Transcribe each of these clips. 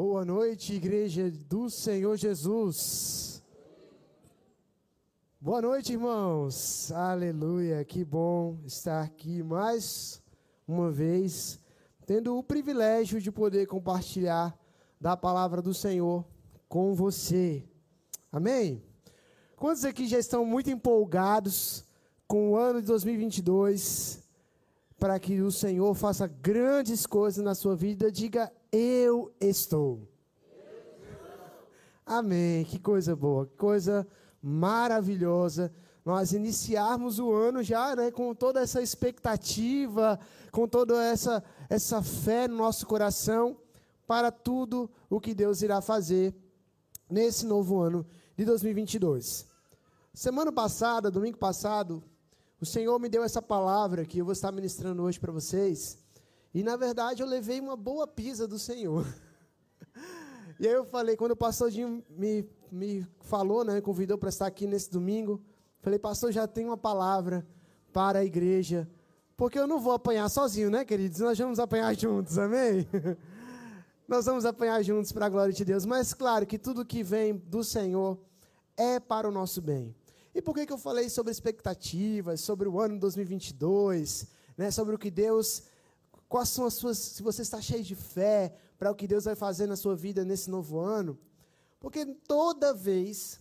Boa noite, igreja do Senhor Jesus. Boa noite, irmãos. Aleluia. Que bom estar aqui mais uma vez, tendo o privilégio de poder compartilhar da palavra do Senhor com você. Amém? Quantos aqui já estão muito empolgados com o ano de 2022? Para que o Senhor faça grandes coisas na sua vida, diga eu estou. Amém. Que coisa boa, que coisa maravilhosa. Nós iniciarmos o ano já, né, com toda essa expectativa, com toda essa essa fé no nosso coração para tudo o que Deus irá fazer nesse novo ano de 2022. Semana passada, domingo passado, o Senhor me deu essa palavra que eu vou estar ministrando hoje para vocês. E na verdade eu levei uma boa pisa do Senhor. E aí eu falei, quando o pastor Dinho me, me falou, né, convidou para estar aqui nesse domingo, falei, pastor, já tem uma palavra para a igreja, porque eu não vou apanhar sozinho, né, queridos? Nós vamos apanhar juntos, amém? Nós vamos apanhar juntos para a glória de Deus, mas claro que tudo que vem do Senhor é para o nosso bem. E por que, que eu falei sobre expectativas, sobre o ano 2022, né, sobre o que Deus Quais são as suas. Se você está cheio de fé para o que Deus vai fazer na sua vida nesse novo ano. Porque toda vez,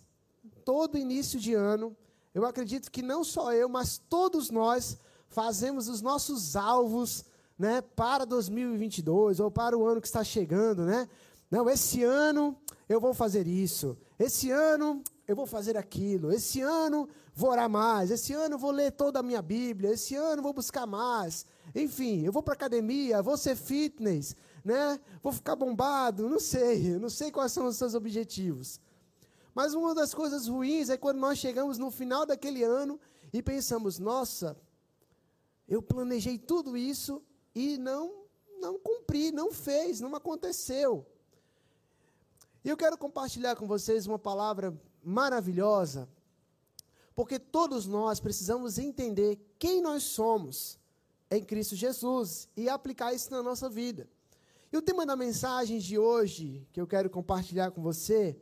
todo início de ano, eu acredito que não só eu, mas todos nós fazemos os nossos alvos né, para 2022 ou para o ano que está chegando, né? Não, esse ano eu vou fazer isso. Esse ano eu vou fazer aquilo. Esse ano vou orar mais. Esse ano vou ler toda a minha Bíblia. Esse ano vou buscar mais. Enfim, eu vou para academia, vou ser fitness, né? Vou ficar bombado, não sei, não sei quais são os seus objetivos. Mas uma das coisas ruins é quando nós chegamos no final daquele ano e pensamos: "Nossa, eu planejei tudo isso e não não cumpri, não fez, não aconteceu". E eu quero compartilhar com vocês uma palavra maravilhosa, porque todos nós precisamos entender quem nós somos em Cristo Jesus e aplicar isso na nossa vida. E o tema da mensagem de hoje, que eu quero compartilhar com você,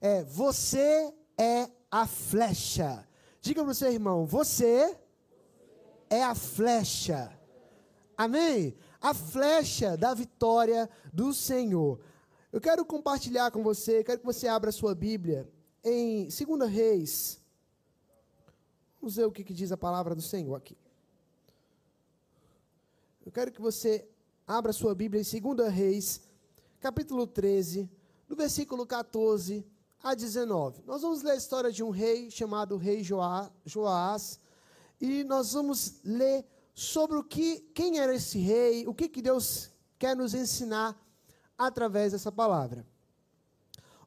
é: Você é a flecha. Diga para o seu irmão: Você é a flecha. Amém? A flecha da vitória do Senhor. Eu quero compartilhar com você, quero que você abra a sua Bíblia em 2 Reis. Vamos ver o que, que diz a palavra do Senhor aqui. Eu quero que você abra sua Bíblia em 2 Reis, capítulo 13, do versículo 14 a 19. Nós vamos ler a história de um rei chamado Rei Joás, e nós vamos ler sobre o que, quem era esse rei, o que, que Deus quer nos ensinar através dessa palavra.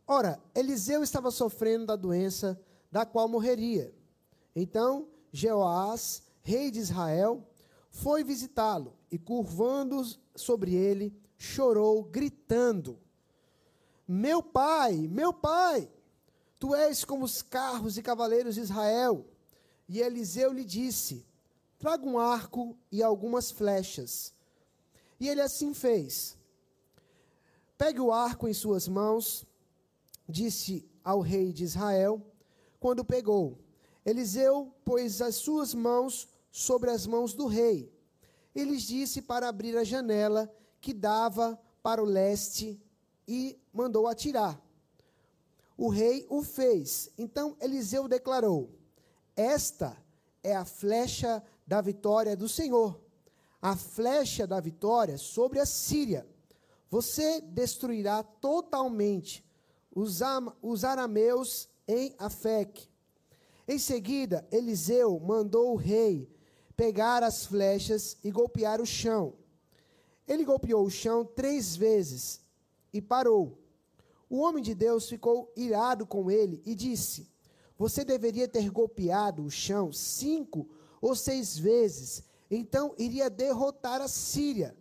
Ora, Eliseu estava sofrendo da doença da qual morreria. Então, Jeoás, rei de Israel, foi visitá-lo e, curvando sobre ele, chorou, gritando: Meu pai, meu pai, tu és como os carros e cavaleiros de Israel. E Eliseu lhe disse: Traga um arco e algumas flechas. E ele assim fez. Pegue o arco em suas mãos, disse ao rei de Israel. Quando pegou, Eliseu pôs as suas mãos sobre as mãos do rei e lhes disse para abrir a janela que dava para o leste e mandou atirar. O rei o fez. Então Eliseu declarou: Esta é a flecha da vitória do Senhor, a flecha da vitória sobre a Síria. Você destruirá totalmente os, os arameus em Afec. Em seguida, Eliseu mandou o rei pegar as flechas e golpear o chão. Ele golpeou o chão três vezes e parou. O homem de Deus ficou irado com ele e disse: Você deveria ter golpeado o chão cinco ou seis vezes, então iria derrotar a Síria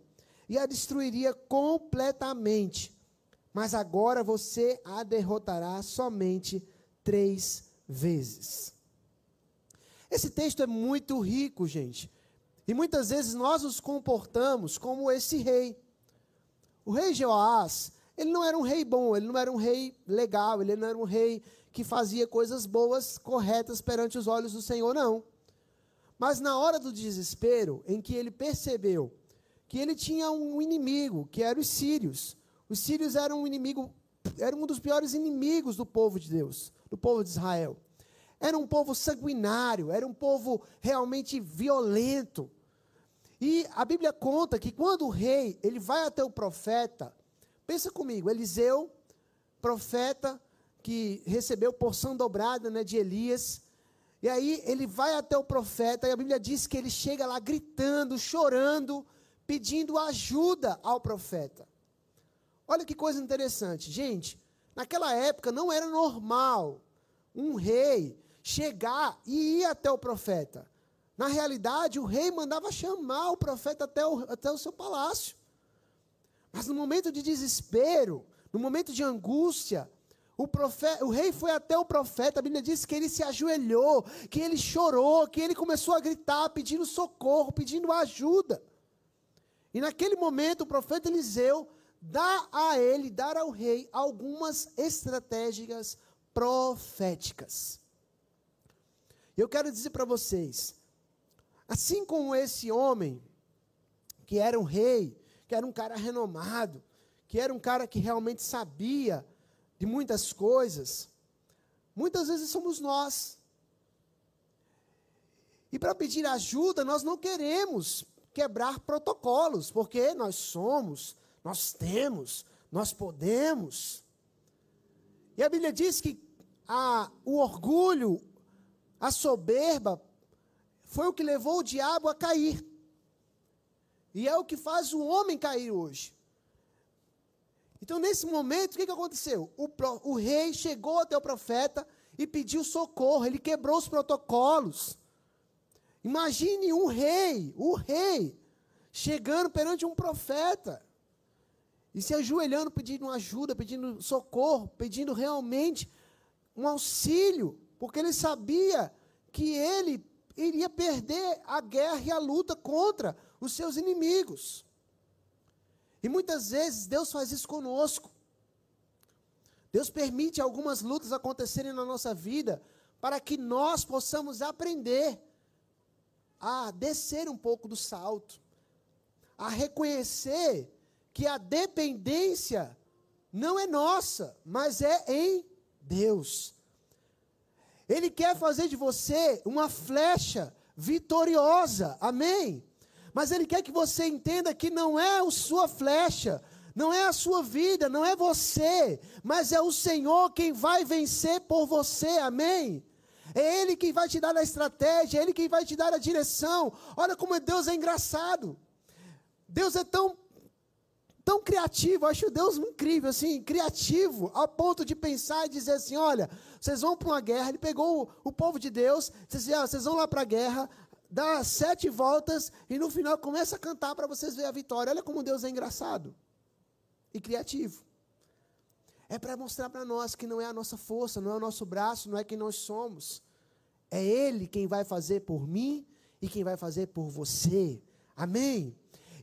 e a destruiria completamente. Mas agora você a derrotará somente três vezes. Esse texto é muito rico, gente. E muitas vezes nós nos comportamos como esse rei. O rei Joás Ele não era um rei bom, ele não era um rei legal, ele não era um rei que fazia coisas boas, corretas perante os olhos do Senhor, não. Mas na hora do desespero, em que ele percebeu que ele tinha um inimigo, que era os sírios. Os sírios eram um inimigo, eram um dos piores inimigos do povo de Deus, do povo de Israel. Era um povo sanguinário, era um povo realmente violento. E a Bíblia conta que quando o rei, ele vai até o profeta, pensa comigo, Eliseu, profeta que recebeu porção dobrada, né, de Elias, e aí ele vai até o profeta, e a Bíblia diz que ele chega lá gritando, chorando, pedindo ajuda ao profeta. Olha que coisa interessante, gente. Naquela época não era normal um rei chegar e ir até o profeta. Na realidade, o rei mandava chamar o profeta até o, até o seu palácio. Mas no momento de desespero, no momento de angústia, o, profeta, o rei foi até o profeta, a Bíblia diz que ele se ajoelhou, que ele chorou, que ele começou a gritar, pedindo socorro, pedindo ajuda. E naquele momento o profeta Eliseu dá a ele, dar ao rei, algumas estratégias proféticas. Eu quero dizer para vocês, assim como esse homem, que era um rei, que era um cara renomado, que era um cara que realmente sabia de muitas coisas, muitas vezes somos nós. E para pedir ajuda, nós não queremos quebrar protocolos, porque nós somos, nós temos, nós podemos. E a Bíblia diz que a, o orgulho, a soberba, foi o que levou o diabo a cair. E é o que faz o homem cair hoje. Então, nesse momento, o que, que aconteceu? O, o rei chegou até o profeta e pediu socorro, ele quebrou os protocolos. Imagine um rei, o rei, chegando perante um profeta e se ajoelhando, pedindo ajuda, pedindo socorro, pedindo realmente um auxílio, porque ele sabia que ele iria perder a guerra e a luta contra os seus inimigos. E muitas vezes Deus faz isso conosco. Deus permite algumas lutas acontecerem na nossa vida para que nós possamos aprender a descer um pouco do salto, a reconhecer que a dependência não é nossa, mas é em Deus. Ele quer fazer de você uma flecha vitoriosa, amém? Mas ele quer que você entenda que não é a sua flecha, não é a sua vida, não é você, mas é o Senhor quem vai vencer por você, amém? É Ele quem vai te dar a estratégia, é Ele quem vai te dar a direção. Olha como Deus é engraçado. Deus é tão, tão criativo, acho Deus incrível, assim, criativo, ao ponto de pensar e dizer assim: olha, vocês vão para uma guerra. Ele pegou o, o povo de Deus, assim, ah, vocês vão lá para a guerra, dá sete voltas e no final começa a cantar para vocês verem a vitória. Olha como Deus é engraçado e criativo. É para mostrar para nós que não é a nossa força, não é o nosso braço, não é quem nós somos. É Ele quem vai fazer por mim e quem vai fazer por você. Amém?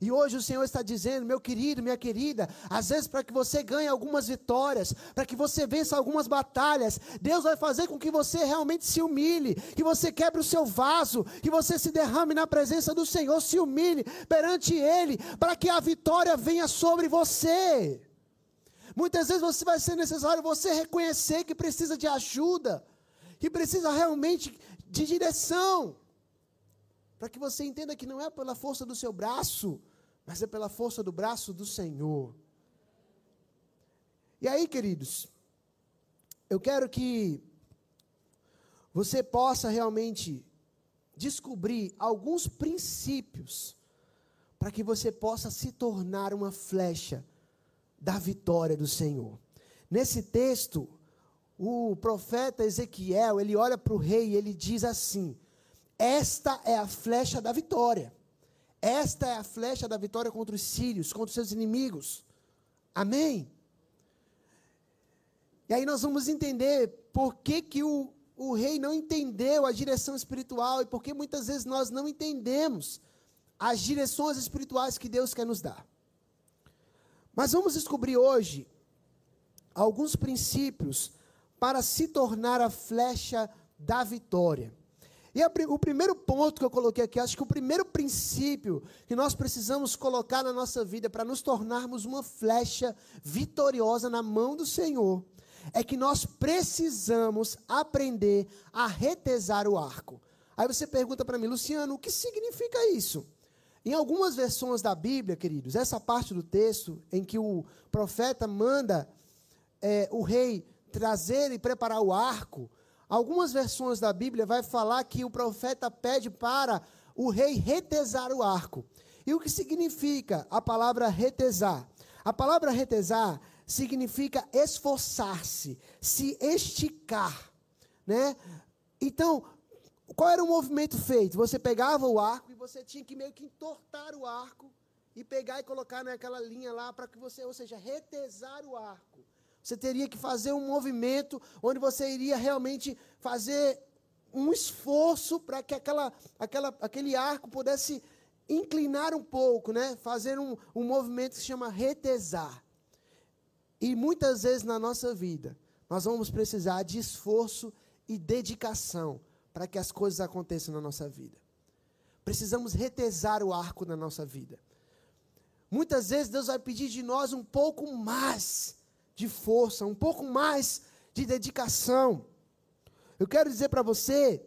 E hoje o Senhor está dizendo, meu querido, minha querida, às vezes para que você ganhe algumas vitórias, para que você vença algumas batalhas, Deus vai fazer com que você realmente se humilhe, que você quebre o seu vaso, que você se derrame na presença do Senhor, se humilhe perante Ele, para que a vitória venha sobre você. Muitas vezes você vai ser necessário você reconhecer que precisa de ajuda, que precisa realmente de direção, para que você entenda que não é pela força do seu braço, mas é pela força do braço do Senhor. E aí, queridos, eu quero que você possa realmente descobrir alguns princípios para que você possa se tornar uma flecha da vitória do Senhor. Nesse texto, o profeta Ezequiel, ele olha para o rei e ele diz assim: Esta é a flecha da vitória. Esta é a flecha da vitória contra os sírios, contra os seus inimigos. Amém? E aí nós vamos entender por que, que o, o rei não entendeu a direção espiritual e por que muitas vezes nós não entendemos as direções espirituais que Deus quer nos dar. Mas vamos descobrir hoje alguns princípios para se tornar a flecha da vitória. E a, o primeiro ponto que eu coloquei aqui, acho que o primeiro princípio que nós precisamos colocar na nossa vida para nos tornarmos uma flecha vitoriosa na mão do Senhor, é que nós precisamos aprender a retesar o arco. Aí você pergunta para mim, Luciano, o que significa isso? Em algumas versões da Bíblia, queridos, essa parte do texto em que o profeta manda é, o rei trazer e preparar o arco, algumas versões da Bíblia vai falar que o profeta pede para o rei retesar o arco. E o que significa a palavra retesar? A palavra retesar significa esforçar-se, se esticar, né? Então, qual era o movimento feito? Você pegava o arco e você tinha que meio que entortar o arco e pegar e colocar naquela linha lá para que você, ou seja, retesar o arco. Você teria que fazer um movimento onde você iria realmente fazer um esforço para que aquela, aquela, aquele arco pudesse inclinar um pouco, né? fazer um, um movimento que se chama retesar. E muitas vezes na nossa vida, nós vamos precisar de esforço e dedicação para que as coisas aconteçam na nossa vida. Precisamos retesar o arco na nossa vida. Muitas vezes Deus vai pedir de nós um pouco mais de força, um pouco mais de dedicação. Eu quero dizer para você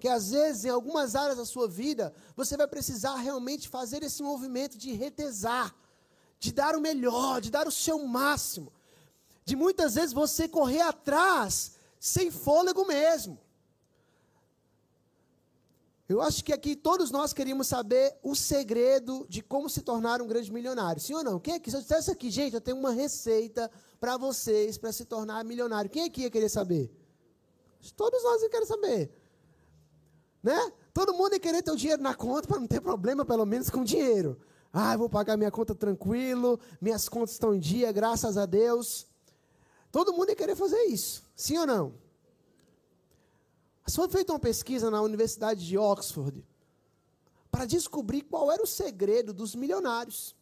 que às vezes em algumas áreas da sua vida você vai precisar realmente fazer esse movimento de retesar, de dar o melhor, de dar o seu máximo, de muitas vezes você correr atrás sem fôlego mesmo. Eu acho que aqui todos nós queríamos saber o segredo de como se tornar um grande milionário. Sim ou não? Quem aqui? Se eu dissesse aqui, gente, eu tenho uma receita para vocês para se tornar milionário. Quem aqui ia querer saber? Todos nós iam querer saber. Né? Todo mundo ia querer ter o dinheiro na conta para não ter problema, pelo menos, com dinheiro. Ah, eu vou pagar minha conta tranquilo, minhas contas estão em dia, graças a Deus. Todo mundo ia querer fazer isso. Sim ou não? Foi feita uma pesquisa na Universidade de Oxford para descobrir qual era o segredo dos milionários.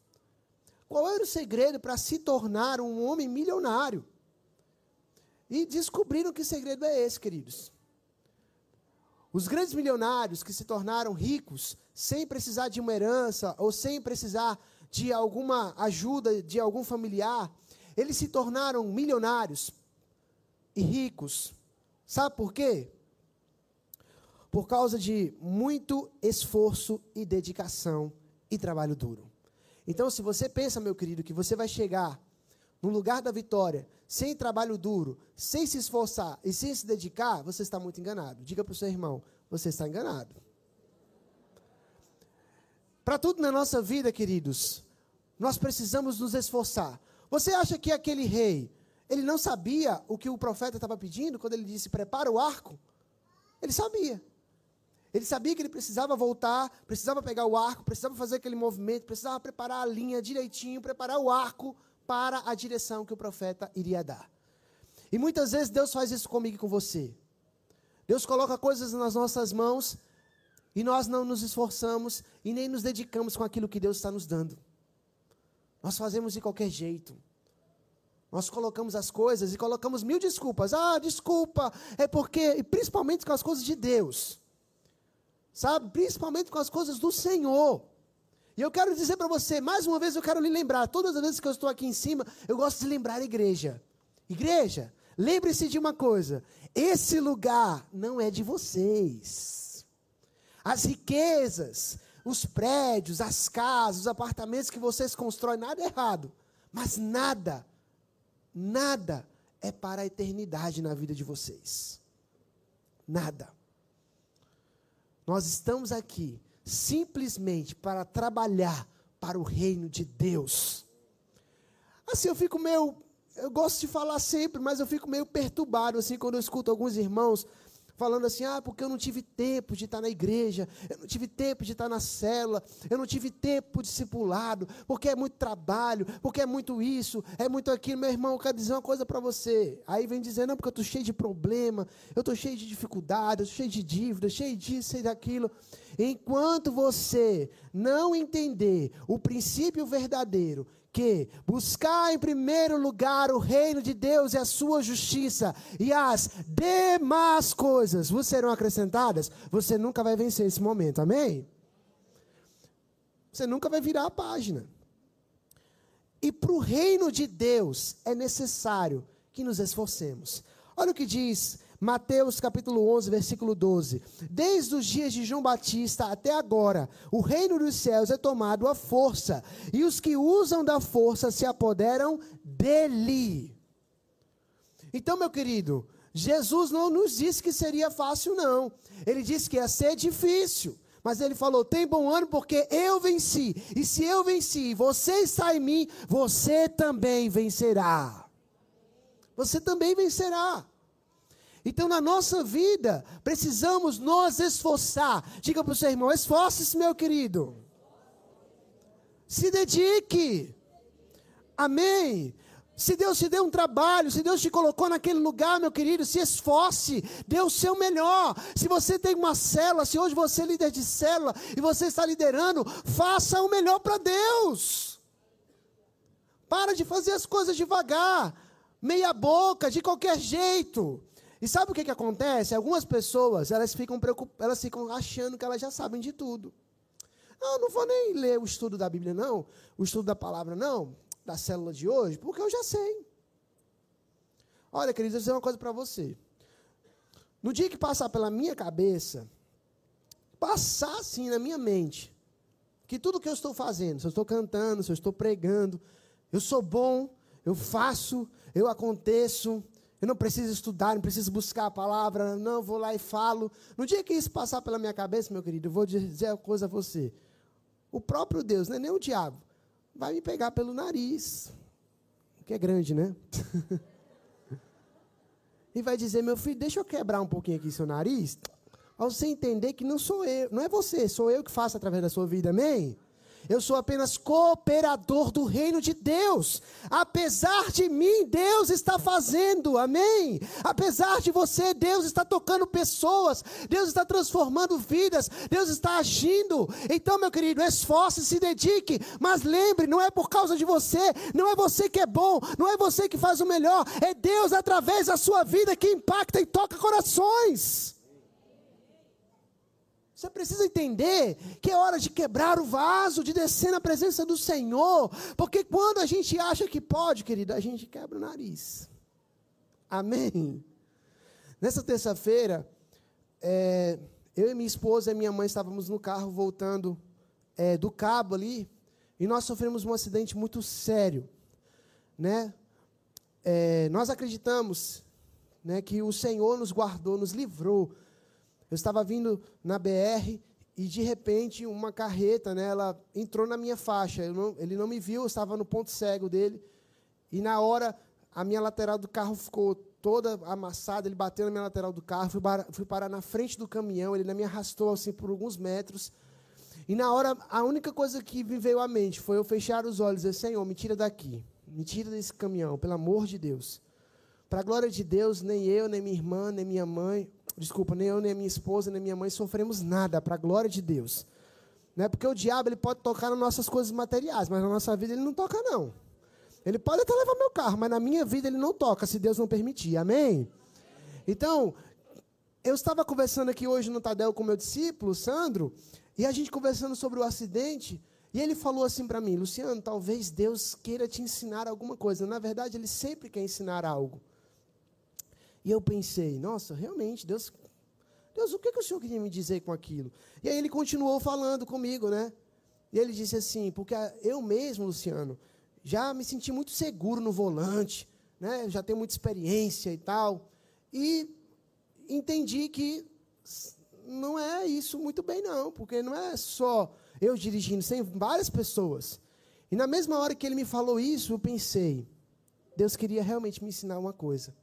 Qual era o segredo para se tornar um homem milionário? E descobriram que segredo é esse, queridos. Os grandes milionários que se tornaram ricos sem precisar de uma herança ou sem precisar de alguma ajuda de algum familiar, eles se tornaram milionários e ricos. Sabe por quê? Por causa de muito esforço e dedicação e trabalho duro. Então, se você pensa, meu querido, que você vai chegar no lugar da vitória sem trabalho duro, sem se esforçar e sem se dedicar, você está muito enganado. Diga para o seu irmão: você está enganado. Para tudo na nossa vida, queridos, nós precisamos nos esforçar. Você acha que aquele rei, ele não sabia o que o profeta estava pedindo quando ele disse: prepara o arco? Ele sabia. Ele sabia que ele precisava voltar, precisava pegar o arco, precisava fazer aquele movimento, precisava preparar a linha direitinho, preparar o arco para a direção que o profeta iria dar. E muitas vezes Deus faz isso comigo e com você. Deus coloca coisas nas nossas mãos e nós não nos esforçamos e nem nos dedicamos com aquilo que Deus está nos dando. Nós fazemos de qualquer jeito. Nós colocamos as coisas e colocamos mil desculpas. Ah, desculpa, é porque, e principalmente com as coisas de Deus sabe? Principalmente com as coisas do Senhor. E eu quero dizer para você, mais uma vez eu quero lhe lembrar, todas as vezes que eu estou aqui em cima, eu gosto de lembrar a igreja. Igreja, lembre-se de uma coisa: esse lugar não é de vocês. As riquezas, os prédios, as casas, os apartamentos que vocês constroem, nada é errado. Mas nada, nada é para a eternidade na vida de vocês. Nada. Nós estamos aqui simplesmente para trabalhar para o reino de Deus. Assim, eu fico meio. Eu gosto de falar sempre, mas eu fico meio perturbado assim quando eu escuto alguns irmãos falando assim: ah, porque eu não tive tempo de estar na igreja, eu não tive tempo de estar na célula, eu não tive tempo discipulado, porque é muito trabalho, porque é muito isso, é muito aquilo. Meu irmão, eu quero dizer uma coisa para você. Aí vem dizendo: não, porque eu estou cheio de problema, eu estou cheio de dificuldade, eu estou cheio de dívida, cheio disso, cheio daquilo. Enquanto você não entender o princípio verdadeiro, que buscar em primeiro lugar o reino de Deus e a sua justiça, e as demais coisas vos serão acrescentadas, você nunca vai vencer esse momento, amém? Você nunca vai virar a página. E para o reino de Deus é necessário que nos esforcemos. Olha o que diz Mateus capítulo 11, versículo 12. Desde os dias de João Batista até agora, o reino dos céus é tomado à força, e os que usam da força se apoderam dele. Então, meu querido, Jesus não nos disse que seria fácil, não. Ele disse que ia ser difícil. Mas ele falou: tem bom ano porque eu venci. E se eu venci, você está em mim, você também vencerá. Você também vencerá. Então, na nossa vida, precisamos nos esforçar. Diga para o seu irmão: esforce-se, meu querido. Se dedique. Amém. Se Deus te deu um trabalho, se Deus te colocou naquele lugar, meu querido, se esforce, dê o seu melhor. Se você tem uma célula, se hoje você é líder de célula e você está liderando, faça o melhor para Deus. Para de fazer as coisas devagar, meia boca, de qualquer jeito. E sabe o que, que acontece? Algumas pessoas, elas ficam, elas ficam achando que elas já sabem de tudo. Não, não vou nem ler o estudo da Bíblia, não. O estudo da palavra, não. Da célula de hoje, porque eu já sei. Olha, queridos, eu vou dizer uma coisa para você. No dia que passar pela minha cabeça, passar assim na minha mente, que tudo que eu estou fazendo, se eu estou cantando, se eu estou pregando, eu sou bom, eu faço, eu aconteço, eu não preciso estudar, não preciso buscar a palavra, não, vou lá e falo. No dia que isso passar pela minha cabeça, meu querido, eu vou dizer uma coisa a você. O próprio Deus, não é nem o diabo, vai me pegar pelo nariz, que é grande, né? e vai dizer, meu filho, deixa eu quebrar um pouquinho aqui seu nariz, para você entender que não sou eu, não é você, sou eu que faço através da sua vida, amém? Eu sou apenas cooperador do reino de Deus. Apesar de mim, Deus está fazendo, amém? Apesar de você, Deus está tocando pessoas, Deus está transformando vidas, Deus está agindo. Então, meu querido, esforce, se dedique, mas lembre, não é por causa de você, não é você que é bom, não é você que faz o melhor, é Deus através da sua vida que impacta e toca corações. Você precisa entender que é hora de quebrar o vaso, de descer na presença do Senhor, porque quando a gente acha que pode, querida, a gente quebra o nariz. Amém? Nessa terça-feira, é, eu e minha esposa e minha mãe estávamos no carro voltando é, do cabo ali, e nós sofremos um acidente muito sério, né? É, nós acreditamos né, que o Senhor nos guardou, nos livrou eu estava vindo na BR e de repente uma carreta, né, ela entrou na minha faixa. Não, ele não me viu, eu estava no ponto cego dele. E na hora a minha lateral do carro ficou toda amassada, ele bateu na minha lateral do carro, fui, fui parar na frente do caminhão, ele me arrastou assim por alguns metros. E na hora, a única coisa que me veio à mente foi eu fechar os olhos e dizer, Senhor, me tira daqui, me tira desse caminhão, pelo amor de Deus. Para a glória de Deus, nem eu, nem minha irmã, nem minha mãe, desculpa, nem eu, nem a minha esposa, nem minha mãe sofremos nada, para a glória de Deus. Né? Porque o diabo ele pode tocar nas nossas coisas materiais, mas na nossa vida ele não toca, não. Ele pode até levar meu carro, mas na minha vida ele não toca, se Deus não permitir. Amém? Então, eu estava conversando aqui hoje no Tadel com meu discípulo, Sandro, e a gente conversando sobre o acidente, e ele falou assim para mim, Luciano, talvez Deus queira te ensinar alguma coisa. Na verdade, ele sempre quer ensinar algo. E eu pensei, nossa, realmente, Deus, Deus, o que, que o Senhor queria me dizer com aquilo? E aí ele continuou falando comigo, né? E ele disse assim, porque eu mesmo, Luciano, já me senti muito seguro no volante, né? Já tenho muita experiência e tal. E entendi que não é isso muito bem, não, porque não é só eu dirigindo, sem várias pessoas. E na mesma hora que ele me falou isso, eu pensei, Deus queria realmente me ensinar uma coisa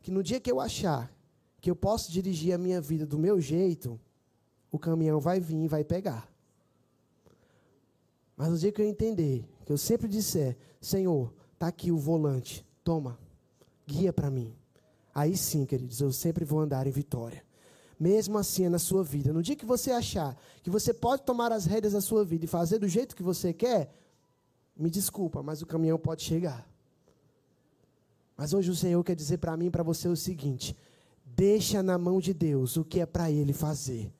que no dia que eu achar que eu posso dirigir a minha vida do meu jeito, o caminhão vai vir e vai pegar. Mas no dia que eu entender, que eu sempre disser, Senhor, está aqui o volante, toma, guia para mim. Aí sim, queridos, eu sempre vou andar em vitória. Mesmo assim é na sua vida. No dia que você achar que você pode tomar as rédeas da sua vida e fazer do jeito que você quer, me desculpa, mas o caminhão pode chegar. Mas hoje o Senhor quer dizer para mim e para você o seguinte: deixa na mão de Deus o que é para Ele fazer.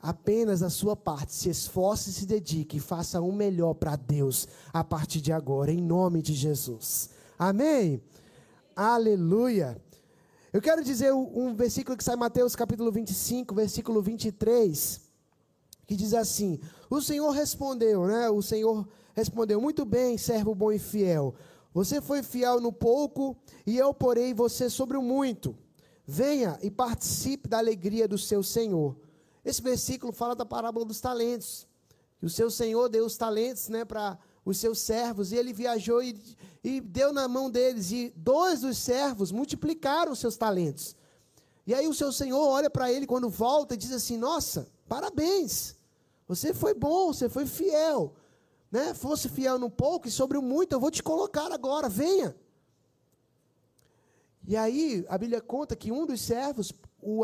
Apenas a sua parte, se esforce e se dedique e faça o melhor para Deus a partir de agora, em nome de Jesus. Amém? Aleluia. Eu quero dizer um versículo que sai Mateus capítulo 25, versículo 23, que diz assim: O Senhor respondeu, né? O Senhor respondeu: Muito bem, servo bom e fiel. Você foi fiel no pouco, e eu porei você sobre o muito. Venha e participe da alegria do seu Senhor. Esse versículo fala da parábola dos talentos. Que o seu Senhor deu os talentos né, para os seus servos, e ele viajou e, e deu na mão deles. E dois dos servos multiplicaram os seus talentos. E aí o seu Senhor olha para ele quando volta e diz assim: Nossa, parabéns, você foi bom, você foi fiel. Né? Fosse fiel no pouco e sobre o muito, eu vou te colocar agora, venha. E aí a Bíblia conta que um dos servos,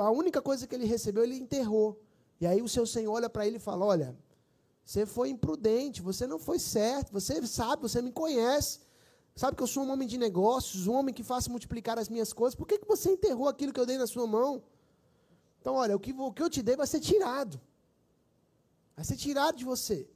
a única coisa que ele recebeu, ele enterrou. E aí o seu senhor olha para ele e fala: Olha, você foi imprudente, você não foi certo, você sabe, você me conhece. Sabe que eu sou um homem de negócios, um homem que faço multiplicar as minhas coisas. Por que, que você enterrou aquilo que eu dei na sua mão? Então, olha, o que, o que eu te dei vai ser tirado. Vai ser tirado de você.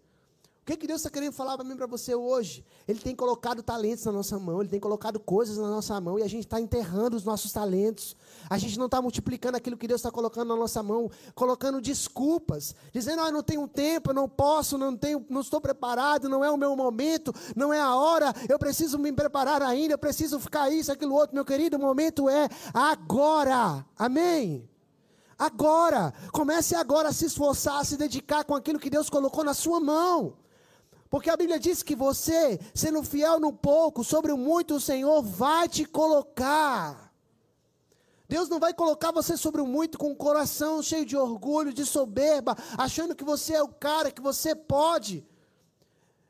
O que, que Deus está querendo falar para mim para você hoje? Ele tem colocado talentos na nossa mão, Ele tem colocado coisas na nossa mão e a gente está enterrando os nossos talentos. A gente não está multiplicando aquilo que Deus está colocando na nossa mão, colocando desculpas, dizendo: ah, não tenho tempo, não posso, não tenho, não estou preparado, não é o meu momento, não é a hora, eu preciso me preparar ainda, eu preciso ficar isso, aquilo outro. Meu querido, o momento é agora. Amém? Agora, comece agora a se esforçar, a se dedicar com aquilo que Deus colocou na sua mão. Porque a Bíblia diz que você, sendo fiel no pouco, sobre o muito o Senhor vai te colocar. Deus não vai colocar você sobre o muito com o coração cheio de orgulho, de soberba, achando que você é o cara, que você pode.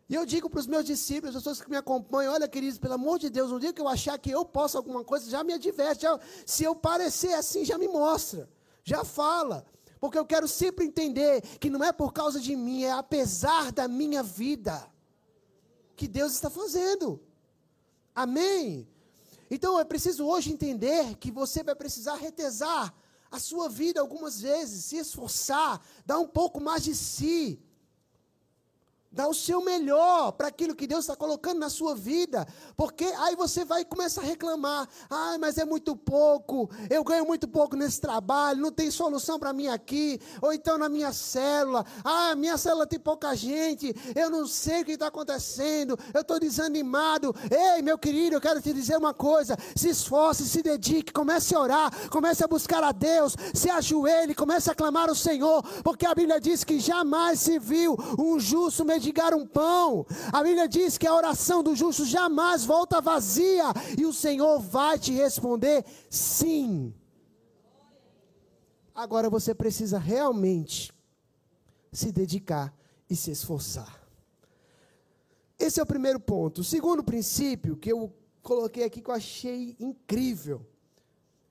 E eu digo para os meus discípulos, as pessoas que me acompanham, olha, queridos, pelo amor de Deus, um dia que eu achar que eu posso alguma coisa, já me adverte. Já, se eu parecer assim, já me mostra. Já fala. Porque eu quero sempre entender que não é por causa de mim, é apesar da minha vida que Deus está fazendo. Amém? Então é preciso hoje entender que você vai precisar retesar a sua vida algumas vezes, se esforçar, dar um pouco mais de si, Dá o seu melhor para aquilo que Deus está colocando na sua vida. Porque aí você vai começar a reclamar. Ah, mas é muito pouco. Eu ganho muito pouco nesse trabalho. Não tem solução para mim aqui. Ou então na minha célula. Ah, minha célula tem pouca gente. Eu não sei o que está acontecendo. Eu estou desanimado. Ei, meu querido, eu quero te dizer uma coisa. Se esforce, se dedique. Comece a orar. Comece a buscar a Deus. Se ajoelhe. Comece a clamar ao Senhor. Porque a Bíblia diz que jamais se viu um justo medicamento mendigar um pão. A Bíblia diz que a oração do justo jamais volta vazia e o Senhor vai te responder sim. Agora você precisa realmente se dedicar e se esforçar. Esse é o primeiro ponto. O segundo princípio que eu coloquei aqui que eu achei incrível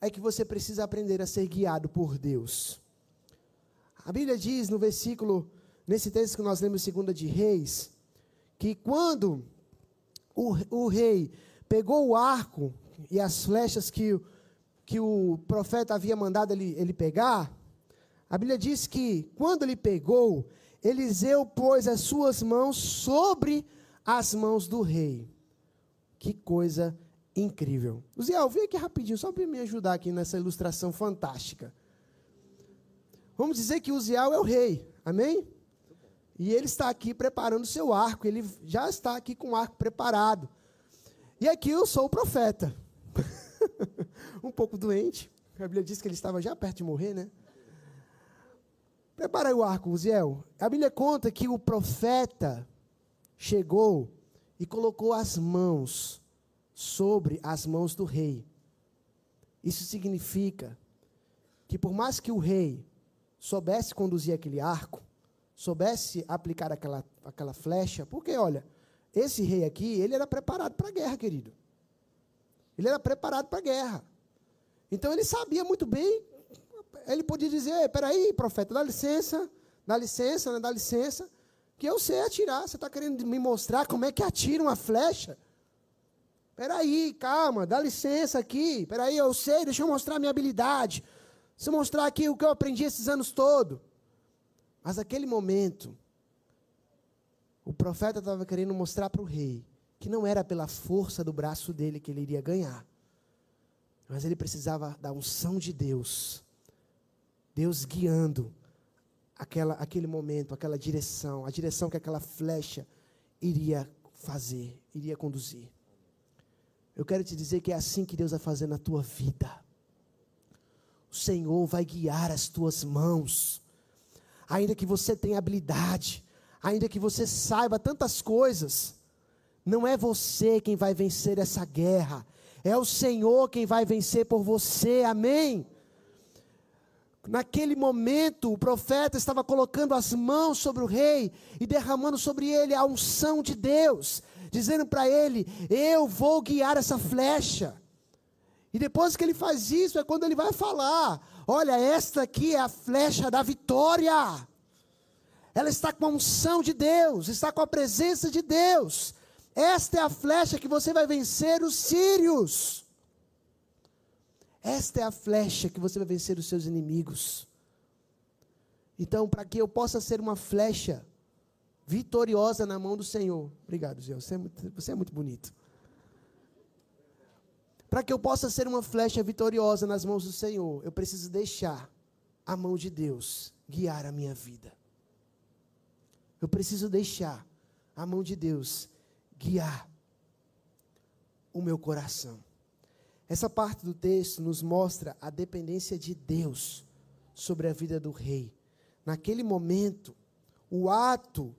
é que você precisa aprender a ser guiado por Deus. A Bíblia diz no versículo nesse texto que nós lemos segunda de Reis, que quando o, o rei pegou o arco e as flechas que, que o profeta havia mandado ele, ele pegar, a Bíblia diz que quando ele pegou, Eliseu pôs as suas mãos sobre as mãos do rei. Que coisa incrível. Uziel, vem aqui rapidinho, só para me ajudar aqui nessa ilustração fantástica. Vamos dizer que Uziel é o rei, amém? E ele está aqui preparando o seu arco, ele já está aqui com o arco preparado. E aqui eu sou o profeta. um pouco doente. A Bíblia diz que ele estava já perto de morrer, né? Prepara aí o arco, Uziel. A Bíblia conta que o profeta chegou e colocou as mãos sobre as mãos do rei. Isso significa que por mais que o rei soubesse conduzir aquele arco, soubesse aplicar aquela, aquela flecha, porque, olha, esse rei aqui, ele era preparado para a guerra, querido. Ele era preparado para a guerra. Então ele sabia muito bem, ele podia dizer, peraí, profeta, dá licença, dá licença, né, dá licença, Que eu sei atirar. Você está querendo me mostrar como é que atira uma flecha? Peraí, calma, dá licença aqui. Peraí, eu sei, deixa eu mostrar a minha habilidade. Deixa eu mostrar aqui o que eu aprendi esses anos todos. Mas naquele momento, o profeta estava querendo mostrar para o rei que não era pela força do braço dele que ele iria ganhar, mas ele precisava da unção de Deus, Deus guiando aquela, aquele momento, aquela direção, a direção que aquela flecha iria fazer, iria conduzir. Eu quero te dizer que é assim que Deus vai fazer na tua vida. O Senhor vai guiar as tuas mãos, ainda que você tenha habilidade, ainda que você saiba tantas coisas, não é você quem vai vencer essa guerra, é o Senhor quem vai vencer por você, amém? Naquele momento, o profeta estava colocando as mãos sobre o rei e derramando sobre ele a unção de Deus, dizendo para ele: Eu vou guiar essa flecha. E depois que ele faz isso, é quando ele vai falar: Olha, esta aqui é a flecha da vitória. Ela está com a unção de Deus, está com a presença de Deus. Esta é a flecha que você vai vencer os sírios. Esta é a flecha que você vai vencer os seus inimigos. Então, para que eu possa ser uma flecha vitoriosa na mão do Senhor. Obrigado, Gil. Você é muito, você é muito bonito. Para que eu possa ser uma flecha vitoriosa nas mãos do Senhor, eu preciso deixar a mão de Deus guiar a minha vida. Eu preciso deixar a mão de Deus guiar o meu coração. Essa parte do texto nos mostra a dependência de Deus sobre a vida do rei. Naquele momento, o ato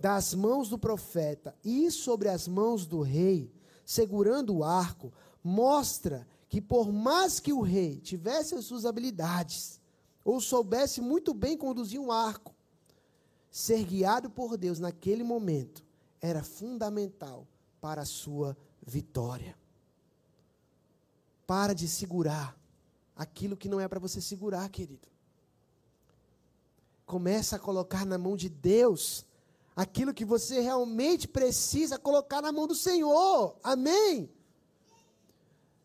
das mãos do profeta e sobre as mãos do rei, segurando o arco, mostra que por mais que o rei tivesse as suas habilidades, ou soubesse muito bem conduzir um arco, ser guiado por Deus naquele momento era fundamental para a sua vitória. Para de segurar aquilo que não é para você segurar, querido. Começa a colocar na mão de Deus aquilo que você realmente precisa colocar na mão do Senhor. Amém?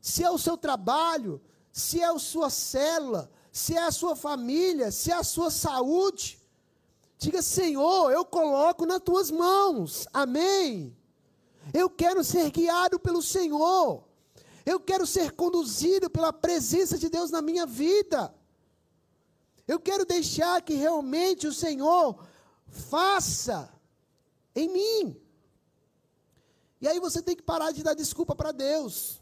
Se é o seu trabalho, se é a sua célula, se é a sua família, se é a sua saúde, diga: Senhor, eu coloco nas tuas mãos. Amém? Eu quero ser guiado pelo Senhor. Eu quero ser conduzido pela presença de Deus na minha vida. Eu quero deixar que realmente o Senhor faça em mim. E aí você tem que parar de dar desculpa para Deus.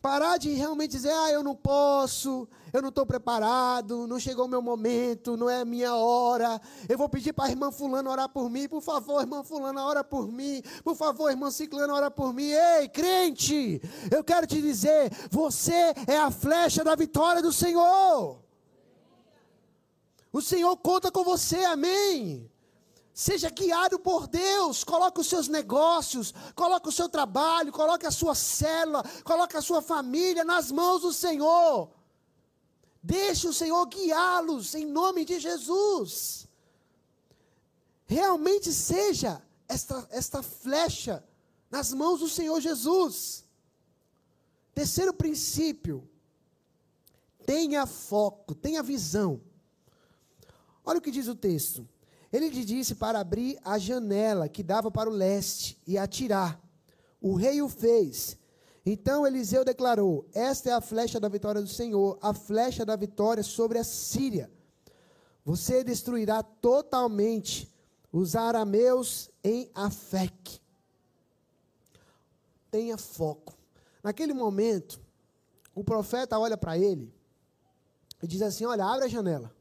Parar de realmente dizer, ah, eu não posso, eu não estou preparado, não chegou o meu momento, não é a minha hora. Eu vou pedir para a irmã Fulano orar por mim, por favor, irmã Fulano, ora por mim, por favor, irmã Ciclano, ora por mim. Ei, crente, eu quero te dizer, você é a flecha da vitória do Senhor. O Senhor conta com você, amém. Seja guiado por Deus. Coloque os seus negócios, coloque o seu trabalho, coloque a sua célula, coloque a sua família nas mãos do Senhor. Deixe o Senhor guiá-los em nome de Jesus. Realmente seja esta, esta flecha nas mãos do Senhor Jesus. Terceiro princípio, tenha foco, tenha visão. Olha o que diz o texto. Ele lhe disse para abrir a janela que dava para o leste e atirar. O rei o fez. Então Eliseu declarou: Esta é a flecha da vitória do Senhor, a flecha da vitória sobre a Síria. Você destruirá totalmente os arameus em Afec. Tenha foco. Naquele momento, o profeta olha para ele e diz assim: Olha, abre a janela.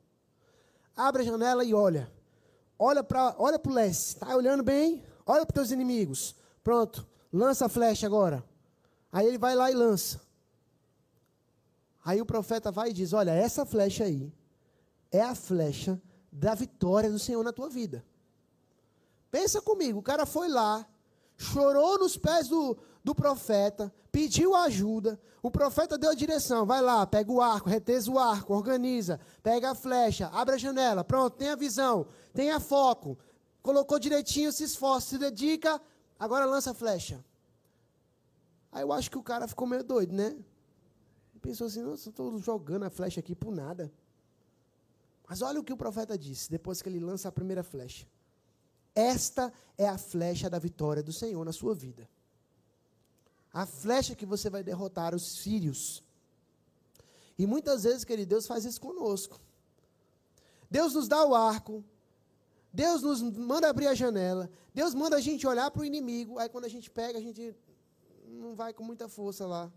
Abre a janela e olha olha para olha o leste, está olhando bem? Olha para os teus inimigos. Pronto, lança a flecha agora. Aí ele vai lá e lança. Aí o profeta vai e diz: Olha, essa flecha aí é a flecha da vitória do Senhor na tua vida. Pensa comigo, o cara foi lá, chorou nos pés do, do profeta, pediu ajuda, o profeta deu a direção, vai lá, pega o arco, retesa o arco, organiza, pega a flecha, abre a janela, pronto, tem a visão, tenha foco, colocou direitinho, se esforça, se dedica, agora lança a flecha. Aí eu acho que o cara ficou meio doido, né? Pensou assim, nossa, estou jogando a flecha aqui por nada. Mas olha o que o profeta disse, depois que ele lança a primeira flecha. Esta é a flecha da vitória do Senhor na sua vida. A flecha que você vai derrotar os sírios. E muitas vezes, querido, Deus faz isso conosco. Deus nos dá o arco, Deus nos manda abrir a janela, Deus manda a gente olhar para o inimigo, aí quando a gente pega, a gente não vai com muita força lá.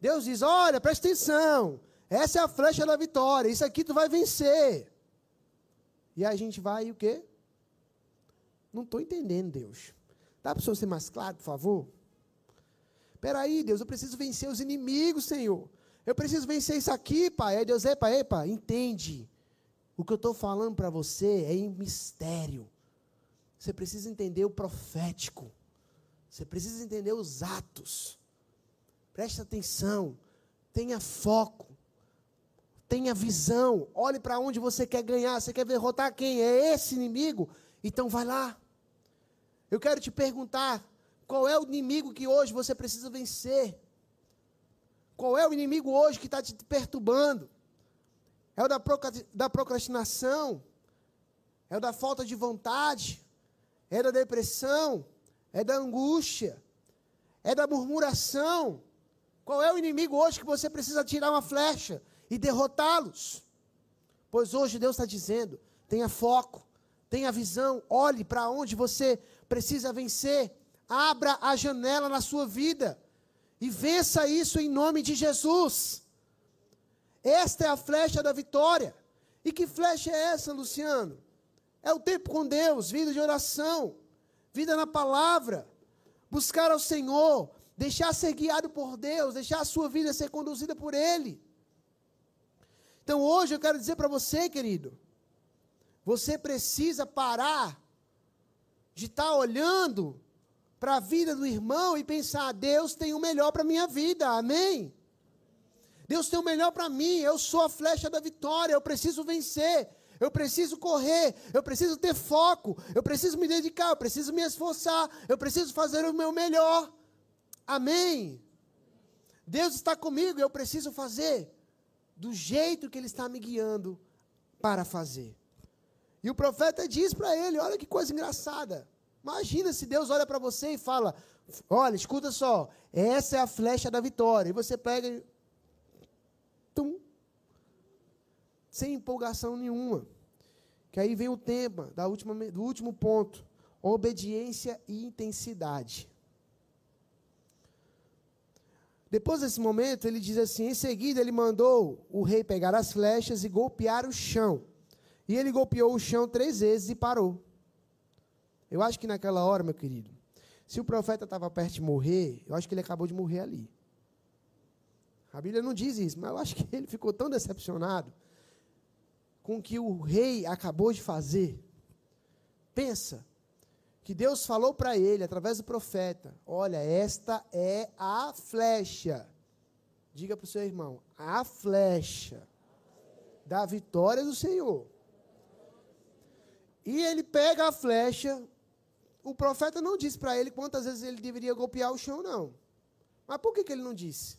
Deus diz: Olha, presta atenção, essa é a flecha da vitória, isso aqui tu vai vencer. E a gente vai e o quê? Não estou entendendo, Deus. Dá para o senhor ser mais claro, por favor? Espera aí, Deus, eu preciso vencer os inimigos, Senhor. Eu preciso vencer isso aqui, Pai. Aí Deus, epa, epa, entende. O que eu estou falando para você é em mistério. Você precisa entender o profético. Você precisa entender os atos. Preste atenção. Tenha foco. Tenha visão. Olhe para onde você quer ganhar. Você quer derrotar quem? É esse inimigo? Então vai lá. Eu quero te perguntar: qual é o inimigo que hoje você precisa vencer? Qual é o inimigo hoje que está te perturbando? É o da procrastinação? É o da falta de vontade? É da depressão? É da angústia? É da murmuração? Qual é o inimigo hoje que você precisa tirar uma flecha e derrotá-los? Pois hoje Deus está dizendo: tenha foco, tenha visão, olhe para onde você precisa vencer Abra a janela na sua vida e vença isso em nome de Jesus. Esta é a flecha da vitória. E que flecha é essa, Luciano? É o tempo com Deus, vida de oração, vida na palavra, buscar ao Senhor, deixar ser guiado por Deus, deixar a sua vida ser conduzida por Ele. Então hoje eu quero dizer para você, querido, você precisa parar de estar tá olhando para a vida do irmão e pensar: Deus tem o melhor para a minha vida, amém? Deus tem o melhor para mim, eu sou a flecha da vitória, eu preciso vencer, eu preciso correr, eu preciso ter foco, eu preciso me dedicar, eu preciso me esforçar, eu preciso fazer o meu melhor, amém? Deus está comigo, eu preciso fazer do jeito que Ele está me guiando para fazer. E o profeta diz para ele: olha que coisa engraçada. Imagina se Deus olha para você e fala: Olha, escuta só, essa é a flecha da vitória. E você pega e. Tum, sem empolgação nenhuma. Que aí vem o tema da última, do último ponto: obediência e intensidade. Depois desse momento, ele diz assim: em seguida, ele mandou o rei pegar as flechas e golpear o chão. E ele golpeou o chão três vezes e parou. Eu acho que naquela hora, meu querido, se o profeta estava perto de morrer, eu acho que ele acabou de morrer ali. A Bíblia não diz isso, mas eu acho que ele ficou tão decepcionado com o que o rei acabou de fazer. Pensa que Deus falou para ele, através do profeta: Olha, esta é a flecha. Diga para o seu irmão: a flecha da vitória do Senhor. E ele pega a flecha, o profeta não disse para ele quantas vezes ele deveria golpear o chão, não. Mas por que, que ele não disse?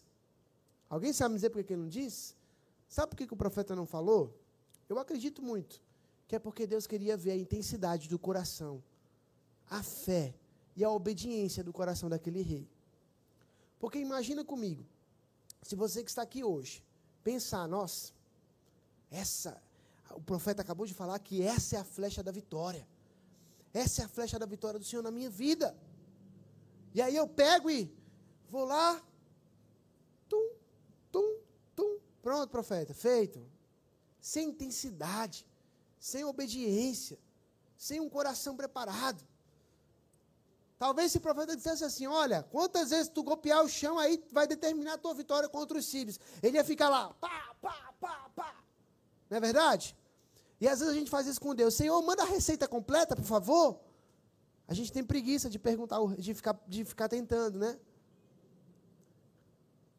Alguém sabe dizer por que, que ele não disse? Sabe por que, que o profeta não falou? Eu acredito muito que é porque Deus queria ver a intensidade do coração, a fé e a obediência do coração daquele rei. Porque imagina comigo, se você que está aqui hoje pensar, nossa, essa, o profeta acabou de falar que essa é a flecha da vitória. Essa é a flecha da vitória do Senhor na minha vida. E aí eu pego e vou lá. Tum, tum, tum. Pronto, profeta, feito. Sem intensidade, sem obediência, sem um coração preparado. Talvez se o profeta dissesse assim: Olha, quantas vezes tu golpear o chão, aí vai determinar a tua vitória contra os sírios. Ele ia ficar lá, pá, pá, pá, pá. Não é verdade? E às vezes a gente faz isso com Deus. Senhor, manda a receita completa, por favor. A gente tem preguiça de perguntar, de ficar, de ficar tentando, né?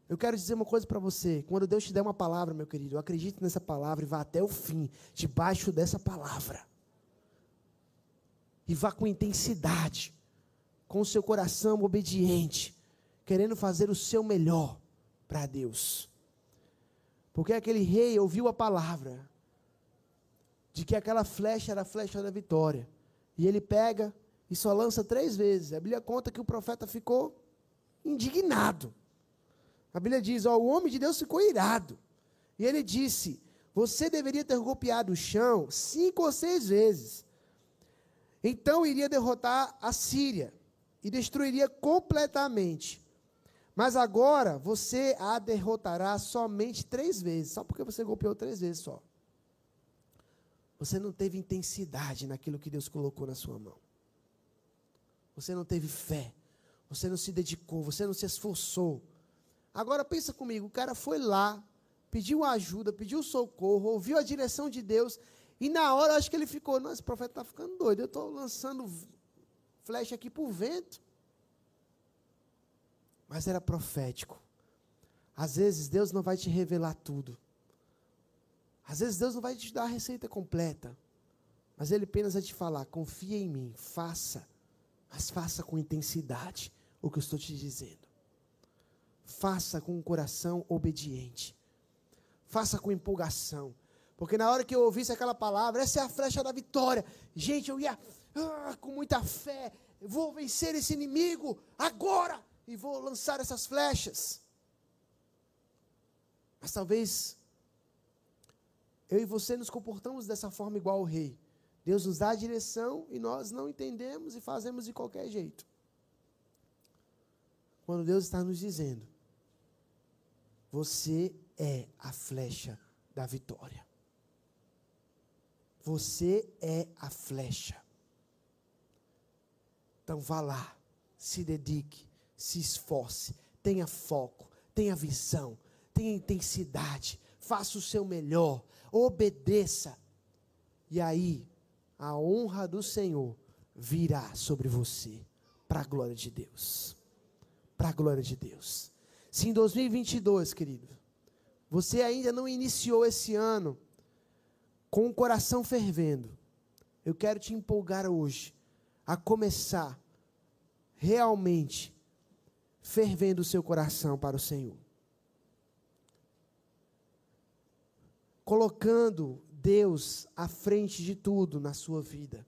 Eu quero dizer uma coisa para você. Quando Deus te der uma palavra, meu querido, acredite nessa palavra e vá até o fim, debaixo dessa palavra. e vá com intensidade, com o seu coração obediente, querendo fazer o seu melhor para Deus. Porque aquele rei ouviu a palavra de que aquela flecha era a flecha da vitória. E ele pega e só lança três vezes. A Bíblia conta que o profeta ficou indignado. A Bíblia diz: ó, o homem de Deus ficou irado. E ele disse: Você deveria ter golpeado o chão cinco ou seis vezes. Então iria derrotar a Síria e destruiria completamente. Mas agora você a derrotará somente três vezes, só porque você golpeou três vezes só. Você não teve intensidade naquilo que Deus colocou na sua mão. Você não teve fé. Você não se dedicou, você não se esforçou. Agora pensa comigo, o cara foi lá, pediu ajuda, pediu socorro, ouviu a direção de Deus, e na hora acho que ele ficou, não, esse profeta está ficando doido, eu estou lançando flecha aqui para o vento. Mas era profético. Às vezes Deus não vai te revelar tudo. Às vezes Deus não vai te dar a receita completa. Mas Ele apenas vai te falar: confia em mim, faça. Mas faça com intensidade o que eu estou te dizendo. Faça com um coração obediente. Faça com empolgação. Porque na hora que eu ouvisse aquela palavra, essa é a flecha da vitória. Gente, eu ia ah, com muita fé. Vou vencer esse inimigo agora e vou lançar essas flechas. Mas talvez eu e você nos comportamos dessa forma igual ao rei. Deus nos dá a direção e nós não entendemos e fazemos de qualquer jeito. Quando Deus está nos dizendo: Você é a flecha da vitória. Você é a flecha. Então vá lá, se dedique, se esforce, tenha foco, tenha visão, tenha intensidade, faça o seu melhor, obedeça. E aí, a honra do Senhor virá sobre você, para a glória de Deus. Para a glória de Deus. Se em 2022, querido, você ainda não iniciou esse ano com o coração fervendo, eu quero te empolgar hoje a começar realmente fervendo o seu coração para o Senhor. Colocando Deus à frente de tudo na sua vida.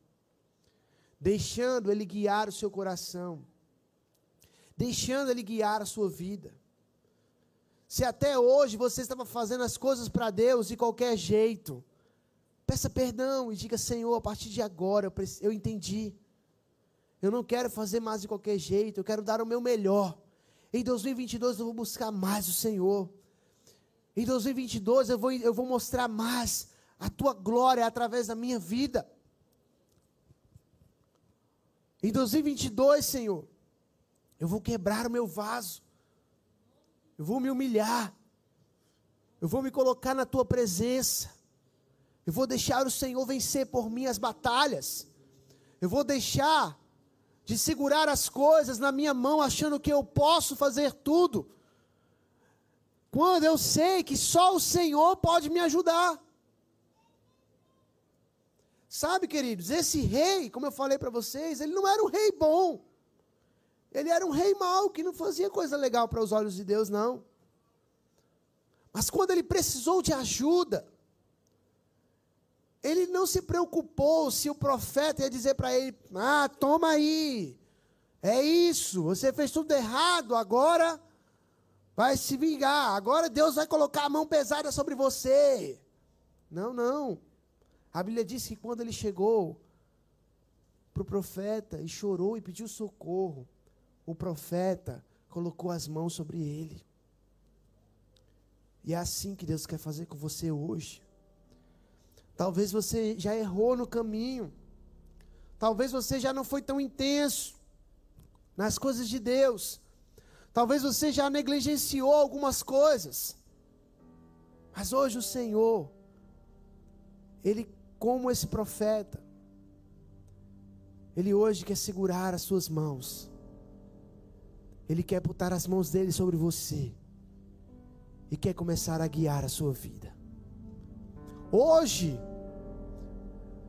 Deixando Ele guiar o seu coração. Deixando Ele guiar a sua vida. Se até hoje você estava fazendo as coisas para Deus de qualquer jeito, peça perdão e diga: Senhor, a partir de agora eu, eu entendi. Eu não quero fazer mais de qualquer jeito, eu quero dar o meu melhor. Em 2022 eu vou buscar mais o Senhor. Em 2022 eu vou, eu vou mostrar mais a tua glória através da minha vida. Em 2022, Senhor, eu vou quebrar o meu vaso. Eu vou me humilhar. Eu vou me colocar na tua presença. Eu vou deixar o Senhor vencer por mim as batalhas. Eu vou deixar de segurar as coisas na minha mão, achando que eu posso fazer tudo, quando eu sei que só o Senhor pode me ajudar. Sabe, queridos, esse rei, como eu falei para vocês, ele não era um rei bom. Ele era um rei mau, que não fazia coisa legal para os olhos de Deus, não. Mas quando ele precisou de ajuda, ele não se preocupou se o profeta ia dizer para ele: Ah, toma aí, é isso, você fez tudo errado, agora vai se vingar, agora Deus vai colocar a mão pesada sobre você. Não, não. A Bíblia diz que quando ele chegou para o profeta e chorou e pediu socorro, o profeta colocou as mãos sobre ele. E é assim que Deus quer fazer com você hoje. Talvez você já errou no caminho. Talvez você já não foi tão intenso nas coisas de Deus. Talvez você já negligenciou algumas coisas. Mas hoje o Senhor, Ele, como esse profeta, Ele hoje quer segurar as suas mãos. Ele quer botar as mãos dele sobre você. E quer começar a guiar a sua vida. Hoje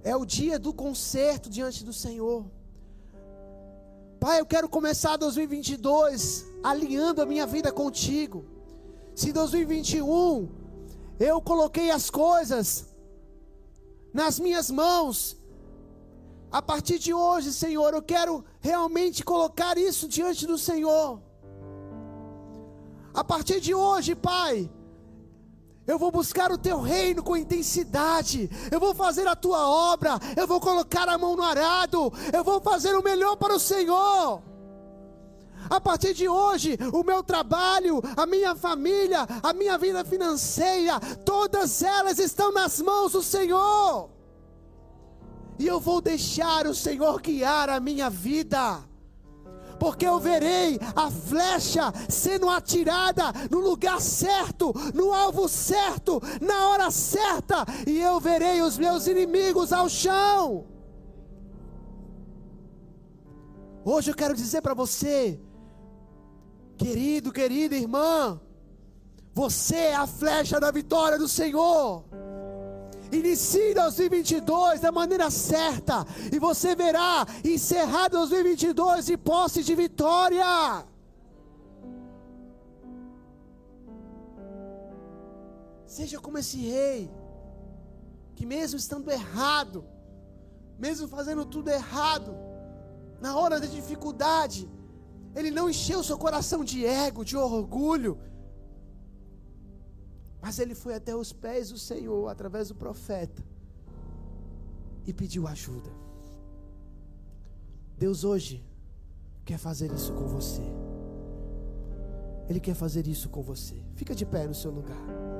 É o dia do concerto diante do Senhor. Pai, eu quero começar 2022 alinhando a minha vida contigo. Se em 2021 eu coloquei as coisas nas minhas mãos, a partir de hoje, Senhor, eu quero realmente colocar isso diante do Senhor. A partir de hoje, Pai, eu vou buscar o teu reino com intensidade. Eu vou fazer a tua obra. Eu vou colocar a mão no arado. Eu vou fazer o melhor para o Senhor. A partir de hoje, o meu trabalho, a minha família, a minha vida financeira, todas elas estão nas mãos do Senhor. E eu vou deixar o Senhor guiar a minha vida porque eu verei a flecha sendo atirada no lugar certo, no alvo certo, na hora certa, e eu verei os meus inimigos ao chão. Hoje eu quero dizer para você, querido, querida irmã, você é a flecha da vitória do Senhor. Inicie 2022 da maneira certa e você verá encerrar 2022 de posse de vitória. Seja como esse rei, que mesmo estando errado, mesmo fazendo tudo errado, na hora da dificuldade, ele não encheu seu coração de ego, de orgulho, mas ele foi até os pés do Senhor, através do profeta, e pediu ajuda. Deus hoje quer fazer isso com você. Ele quer fazer isso com você. Fica de pé no seu lugar.